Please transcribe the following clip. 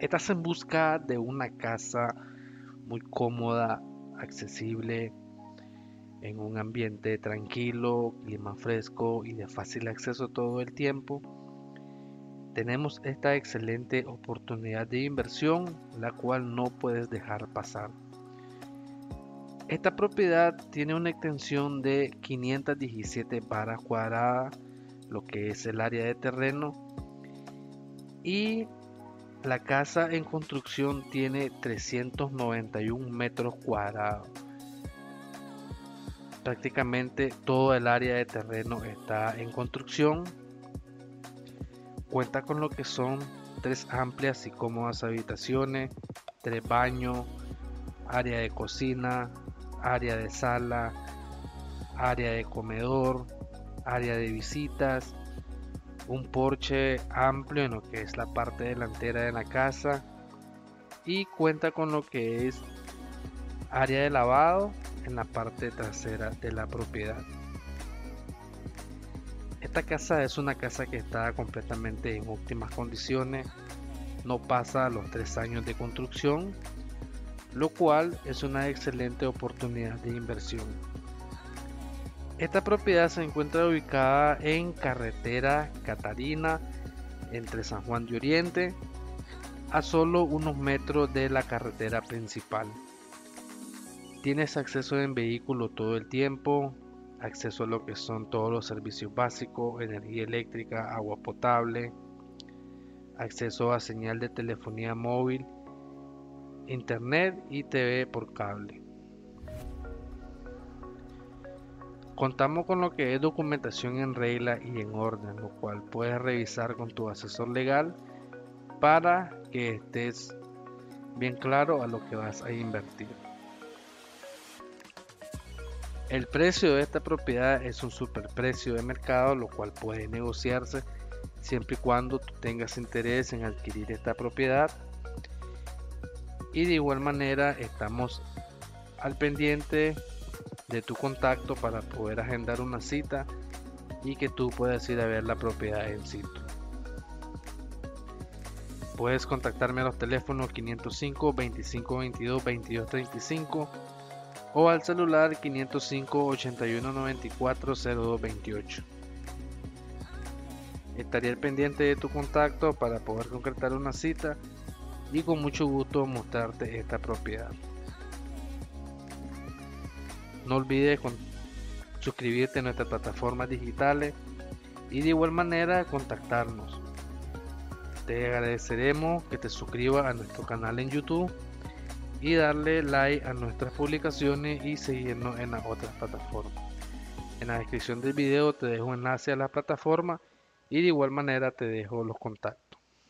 Estás en busca de una casa muy cómoda, accesible, en un ambiente tranquilo, clima fresco y de fácil acceso todo el tiempo. Tenemos esta excelente oportunidad de inversión, la cual no puedes dejar pasar. Esta propiedad tiene una extensión de 517 varas cuadradas, lo que es el área de terreno, y la casa en construcción tiene 391 metros cuadrados. Prácticamente todo el área de terreno está en construcción. Cuenta con lo que son tres amplias y cómodas habitaciones, tres baños, área de cocina, área de sala, área de comedor, área de visitas, un porche amplio en lo que es la parte delantera de la casa y cuenta con lo que es área de lavado en la parte trasera de la propiedad. Esta casa es una casa que está completamente en óptimas condiciones, no pasa los tres años de construcción, lo cual es una excelente oportunidad de inversión. Esta propiedad se encuentra ubicada en carretera Catarina entre San Juan de Oriente a solo unos metros de la carretera principal. Tienes acceso en vehículo todo el tiempo, acceso a lo que son todos los servicios básicos, energía eléctrica, agua potable, acceso a señal de telefonía móvil, internet y TV por cable. Contamos con lo que es documentación en regla y en orden, lo cual puedes revisar con tu asesor legal para que estés bien claro a lo que vas a invertir. El precio de esta propiedad es un superprecio de mercado, lo cual puede negociarse siempre y cuando tú tengas interés en adquirir esta propiedad. Y de igual manera estamos al pendiente de tu contacto para poder agendar una cita y que tú puedas ir a ver la propiedad en sitio. Puedes contactarme a los teléfonos 505 25 22 22 35 o al celular 505 81 94 02 28. Estaré al pendiente de tu contacto para poder concretar una cita y con mucho gusto mostrarte esta propiedad. No olvides suscribirte a nuestras plataformas digitales y de igual manera contactarnos. Te agradeceremos que te suscribas a nuestro canal en YouTube y darle like a nuestras publicaciones y seguirnos en las otras plataformas. En la descripción del video te dejo enlace a la plataforma y de igual manera te dejo los contactos.